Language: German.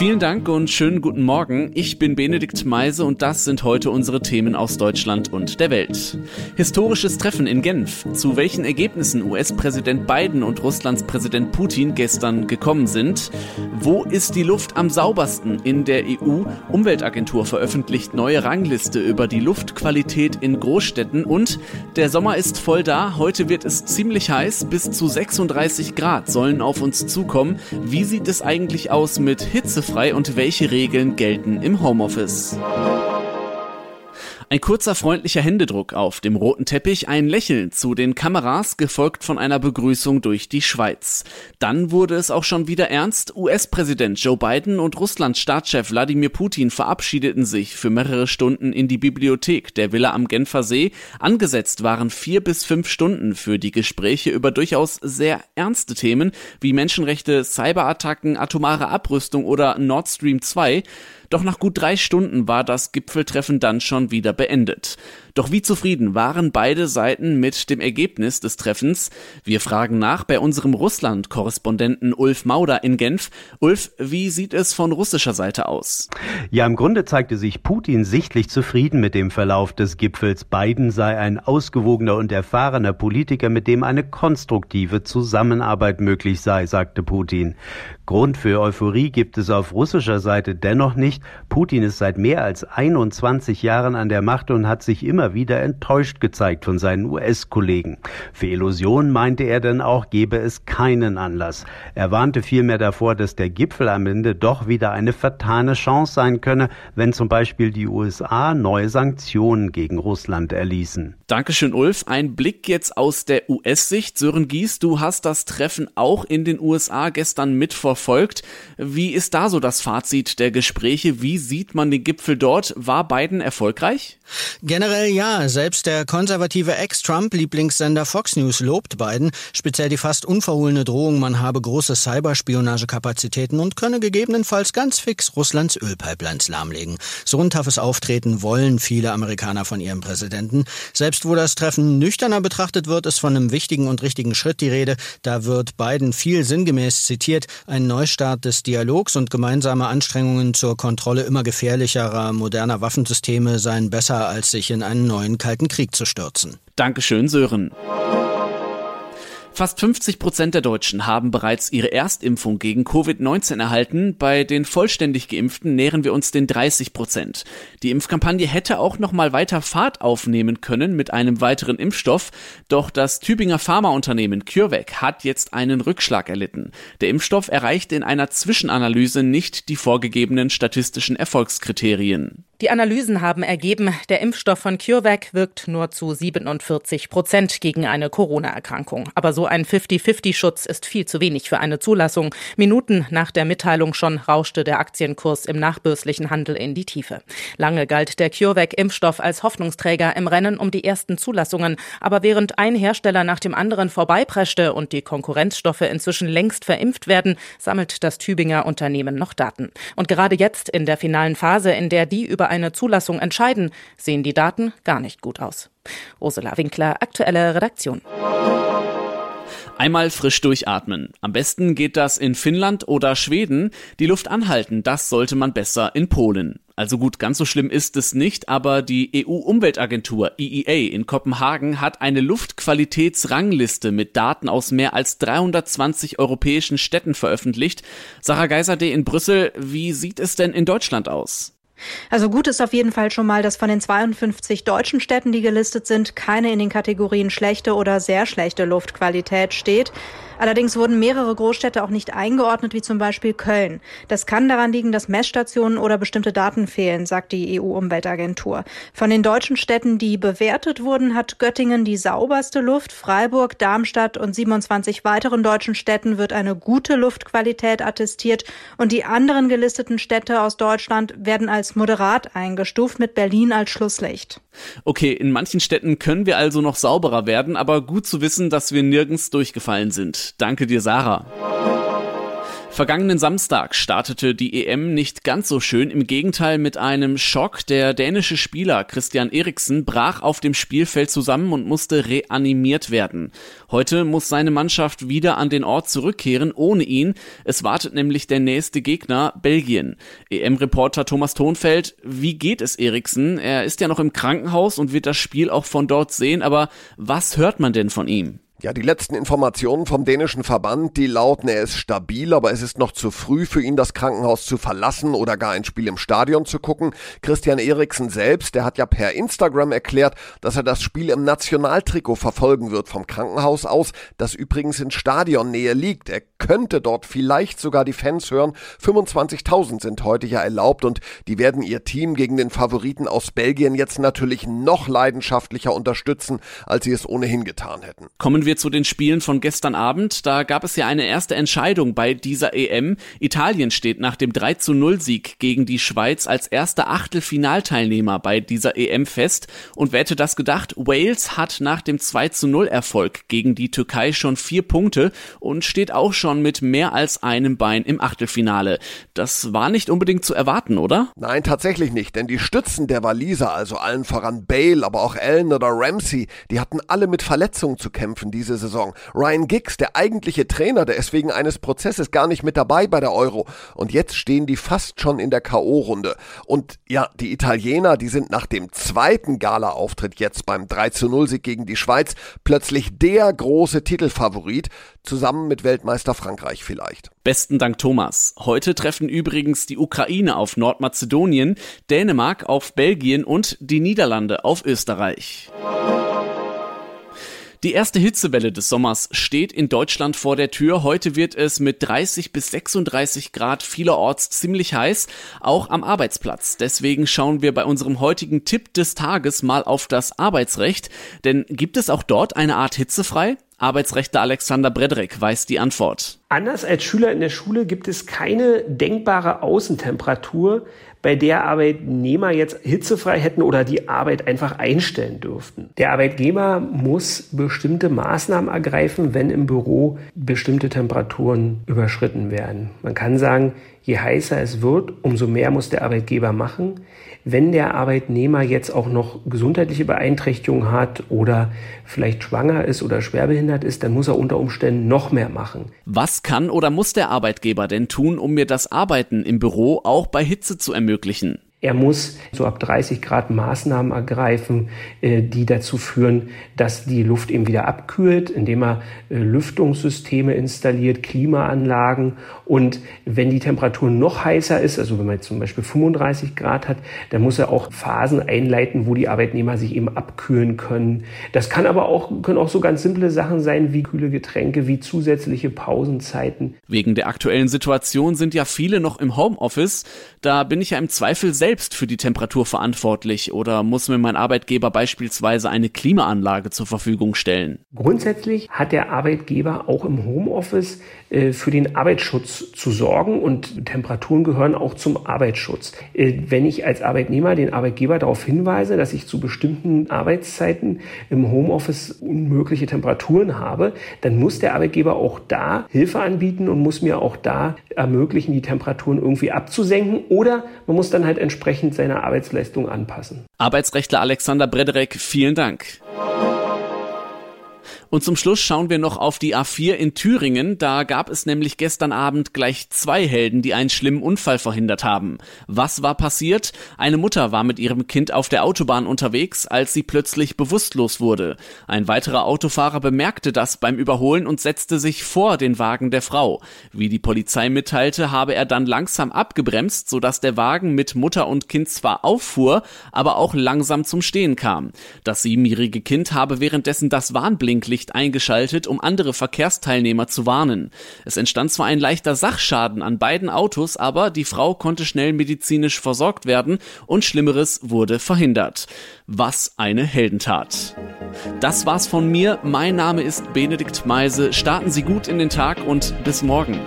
Vielen Dank und schönen guten Morgen. Ich bin Benedikt Meise und das sind heute unsere Themen aus Deutschland und der Welt. Historisches Treffen in Genf. Zu welchen Ergebnissen US-Präsident Biden und Russlands Präsident Putin gestern gekommen sind. Wo ist die Luft am saubersten in der EU? Umweltagentur veröffentlicht neue Rangliste über die Luftqualität in Großstädten und der Sommer ist voll da. Heute wird es ziemlich heiß. Bis zu 36 Grad sollen auf uns zukommen. Wie sieht es eigentlich aus mit Hitze? Frei und welche Regeln gelten im Homeoffice. Ein kurzer freundlicher Händedruck auf dem roten Teppich, ein Lächeln zu den Kameras, gefolgt von einer Begrüßung durch die Schweiz. Dann wurde es auch schon wieder ernst. US-Präsident Joe Biden und Russlands Staatschef Wladimir Putin verabschiedeten sich für mehrere Stunden in die Bibliothek der Villa am Genfer See. Angesetzt waren vier bis fünf Stunden für die Gespräche über durchaus sehr ernste Themen wie Menschenrechte, Cyberattacken, atomare Abrüstung oder Nord Stream 2. Doch nach gut drei Stunden war das Gipfeltreffen dann schon wieder beendet. Doch wie zufrieden waren beide Seiten mit dem Ergebnis des Treffens? Wir fragen nach bei unserem Russland-Korrespondenten Ulf Mauder in Genf. Ulf, wie sieht es von russischer Seite aus? Ja, im Grunde zeigte sich Putin sichtlich zufrieden mit dem Verlauf des Gipfels. Biden sei ein ausgewogener und erfahrener Politiker, mit dem eine konstruktive Zusammenarbeit möglich sei, sagte Putin. Grund für Euphorie gibt es auf russischer Seite dennoch nicht. Putin ist seit mehr als 21 Jahren an der Macht und hat sich immer wieder enttäuscht gezeigt von seinen US-Kollegen. Für Illusionen meinte er dann auch, gebe es keinen Anlass. Er warnte vielmehr davor, dass der Gipfel am Ende doch wieder eine vertane Chance sein könne, wenn zum Beispiel die USA neue Sanktionen gegen Russland erließen. Dankeschön, Ulf. Ein Blick jetzt aus der US-Sicht. Sören Gies, du hast das Treffen auch in den USA gestern mitverfolgt verfolgt. Wie ist da so das Fazit der Gespräche? Wie sieht man den Gipfel dort? War Biden erfolgreich? Generell ja. Selbst der konservative Ex-Trump-Lieblingssender Fox News lobt Biden, speziell die fast unverhohlene Drohung, man habe große Cyberspionagekapazitäten und könne gegebenenfalls ganz fix Russlands Ölpipelines lahmlegen. So ein toughes Auftreten wollen viele Amerikaner von ihrem Präsidenten. Selbst wo das Treffen nüchterner betrachtet wird, ist von einem wichtigen und richtigen Schritt die Rede. Da wird Biden viel sinngemäß zitiert. Ein Neustart des Dialogs und gemeinsame Anstrengungen zur Kontrolle immer gefährlicherer moderner Waffensysteme seien besser, als sich in einen neuen Kalten Krieg zu stürzen. Dankeschön, Sören. Fast 50 Prozent der Deutschen haben bereits ihre Erstimpfung gegen Covid-19 erhalten. Bei den vollständig Geimpften nähern wir uns den 30 Prozent. Die Impfkampagne hätte auch noch mal weiter Fahrt aufnehmen können mit einem weiteren Impfstoff. Doch das Tübinger Pharmaunternehmen CureVac hat jetzt einen Rückschlag erlitten. Der Impfstoff erreicht in einer Zwischenanalyse nicht die vorgegebenen statistischen Erfolgskriterien. Die Analysen haben ergeben, der Impfstoff von CureVac wirkt nur zu 47 Prozent gegen eine Corona-Erkrankung. Aber so ein 50-50-Schutz ist viel zu wenig für eine Zulassung. Minuten nach der Mitteilung schon rauschte der Aktienkurs im nachbörslichen Handel in die Tiefe. Lange galt der CureVac-Impfstoff als Hoffnungsträger im Rennen um die ersten Zulassungen. Aber während ein Hersteller nach dem anderen vorbeipreschte und die Konkurrenzstoffe inzwischen längst verimpft werden, sammelt das Tübinger Unternehmen noch Daten. Und gerade jetzt in der finalen Phase, in der die über eine Zulassung entscheiden, sehen die Daten gar nicht gut aus. Ursula Winkler, aktuelle Redaktion. Einmal frisch durchatmen. Am besten geht das in Finnland oder Schweden. Die Luft anhalten, das sollte man besser in Polen. Also gut, ganz so schlimm ist es nicht, aber die EU-Umweltagentur EEA in Kopenhagen hat eine Luftqualitätsrangliste mit Daten aus mehr als 320 europäischen Städten veröffentlicht. Sarah Geiserde in Brüssel, wie sieht es denn in Deutschland aus? Also gut ist auf jeden Fall schon mal, dass von den 52 deutschen Städten, die gelistet sind, keine in den Kategorien schlechte oder sehr schlechte Luftqualität steht. Allerdings wurden mehrere Großstädte auch nicht eingeordnet, wie zum Beispiel Köln. Das kann daran liegen, dass Messstationen oder bestimmte Daten fehlen, sagt die EU-Umweltagentur. Von den deutschen Städten, die bewertet wurden, hat Göttingen die sauberste Luft. Freiburg, Darmstadt und 27 weiteren deutschen Städten wird eine gute Luftqualität attestiert. Und die anderen gelisteten Städte aus Deutschland werden als moderat eingestuft, mit Berlin als Schlusslicht. Okay, in manchen Städten können wir also noch sauberer werden, aber gut zu wissen, dass wir nirgends durchgefallen sind. Danke dir, Sarah. Vergangenen Samstag startete die EM nicht ganz so schön, im Gegenteil mit einem Schock. Der dänische Spieler Christian Eriksen brach auf dem Spielfeld zusammen und musste reanimiert werden. Heute muss seine Mannschaft wieder an den Ort zurückkehren, ohne ihn. Es wartet nämlich der nächste Gegner, Belgien. EM-Reporter Thomas Thonfeld, wie geht es Eriksen? Er ist ja noch im Krankenhaus und wird das Spiel auch von dort sehen, aber was hört man denn von ihm? Ja, die letzten Informationen vom dänischen Verband, die lauten, er ist stabil, aber es ist noch zu früh für ihn, das Krankenhaus zu verlassen oder gar ein Spiel im Stadion zu gucken. Christian Eriksen selbst, der hat ja per Instagram erklärt, dass er das Spiel im Nationaltrikot verfolgen wird vom Krankenhaus aus, das übrigens in Stadionnähe liegt. Er könnte dort vielleicht sogar die Fans hören. 25.000 sind heute ja erlaubt und die werden ihr Team gegen den Favoriten aus Belgien jetzt natürlich noch leidenschaftlicher unterstützen, als sie es ohnehin getan hätten. Kommen wir wir zu den Spielen von gestern Abend. Da gab es ja eine erste Entscheidung bei dieser EM. Italien steht nach dem 3 zu 0 Sieg gegen die Schweiz als erster Achtelfinalteilnehmer bei dieser EM fest. Und wer hätte das gedacht? Wales hat nach dem 2 zu 0 Erfolg gegen die Türkei schon vier Punkte und steht auch schon mit mehr als einem Bein im Achtelfinale. Das war nicht unbedingt zu erwarten, oder? Nein, tatsächlich nicht, denn die Stützen der Waliser, also allen voran Bale, aber auch Allen oder Ramsey, die hatten alle mit Verletzungen zu kämpfen diese Saison. Ryan Giggs, der eigentliche Trainer, der ist wegen eines Prozesses gar nicht mit dabei bei der Euro. Und jetzt stehen die fast schon in der K.O.-Runde. Und ja, die Italiener, die sind nach dem zweiten Gala-Auftritt jetzt beim 3 zu 0 Sieg gegen die Schweiz plötzlich der große Titelfavorit, zusammen mit Weltmeister Frankreich vielleicht. Besten Dank, Thomas. Heute treffen übrigens die Ukraine auf Nordmazedonien, Dänemark auf Belgien und die Niederlande auf Österreich. Die erste Hitzewelle des Sommers steht in Deutschland vor der Tür. Heute wird es mit 30 bis 36 Grad vielerorts ziemlich heiß, auch am Arbeitsplatz. Deswegen schauen wir bei unserem heutigen Tipp des Tages mal auf das Arbeitsrecht. Denn gibt es auch dort eine Art hitzefrei? Arbeitsrechter Alexander Bredrek weiß die Antwort. Anders als Schüler in der Schule gibt es keine denkbare Außentemperatur, bei der Arbeitnehmer jetzt hitzefrei hätten oder die Arbeit einfach einstellen dürften. Der Arbeitgeber muss bestimmte Maßnahmen ergreifen, wenn im Büro bestimmte Temperaturen überschritten werden. Man kann sagen, je heißer es wird, umso mehr muss der Arbeitgeber machen. Wenn der Arbeitnehmer jetzt auch noch gesundheitliche Beeinträchtigungen hat oder vielleicht schwanger ist oder schwerbehindert ist, dann muss er unter Umständen noch mehr machen. Was kann oder muss der Arbeitgeber denn tun, um mir das Arbeiten im Büro auch bei Hitze zu ermöglichen? Er muss so ab 30 Grad Maßnahmen ergreifen, äh, die dazu führen, dass die Luft eben wieder abkühlt, indem er äh, Lüftungssysteme installiert, Klimaanlagen. Und wenn die Temperatur noch heißer ist, also wenn man zum Beispiel 35 Grad hat, dann muss er auch Phasen einleiten, wo die Arbeitnehmer sich eben abkühlen können. Das kann aber auch, können auch so ganz simple Sachen sein wie kühle Getränke, wie zusätzliche Pausenzeiten. Wegen der aktuellen Situation sind ja viele noch im Homeoffice. Da bin ich ja im Zweifel selbst selbst für die Temperatur verantwortlich oder muss mir mein Arbeitgeber beispielsweise eine Klimaanlage zur Verfügung stellen? Grundsätzlich hat der Arbeitgeber auch im Homeoffice äh, für den Arbeitsschutz zu sorgen und Temperaturen gehören auch zum Arbeitsschutz. Äh, wenn ich als Arbeitnehmer den Arbeitgeber darauf hinweise, dass ich zu bestimmten Arbeitszeiten im Homeoffice unmögliche Temperaturen habe, dann muss der Arbeitgeber auch da Hilfe anbieten und muss mir auch da ermöglichen, die Temperaturen irgendwie abzusenken oder man muss dann halt entsprechend entsprechend seiner Arbeitsleistung anpassen. Arbeitsrechtler Alexander Brederek, vielen Dank. Und zum Schluss schauen wir noch auf die A4 in Thüringen. Da gab es nämlich gestern Abend gleich zwei Helden, die einen schlimmen Unfall verhindert haben. Was war passiert? Eine Mutter war mit ihrem Kind auf der Autobahn unterwegs, als sie plötzlich bewusstlos wurde. Ein weiterer Autofahrer bemerkte das beim Überholen und setzte sich vor den Wagen der Frau. Wie die Polizei mitteilte, habe er dann langsam abgebremst, sodass der Wagen mit Mutter und Kind zwar auffuhr, aber auch langsam zum Stehen kam. Das siebenjährige Kind habe währenddessen das Warnblinklicht Blaulicht eingeschaltet, um andere Verkehrsteilnehmer zu warnen. Es entstand zwar ein leichter Sachschaden an beiden Autos, aber die Frau konnte schnell medizinisch versorgt werden und Schlimmeres wurde verhindert. Was eine Heldentat. Das war's von mir. Mein Name ist Benedikt Meise. Starten Sie gut in den Tag und bis morgen.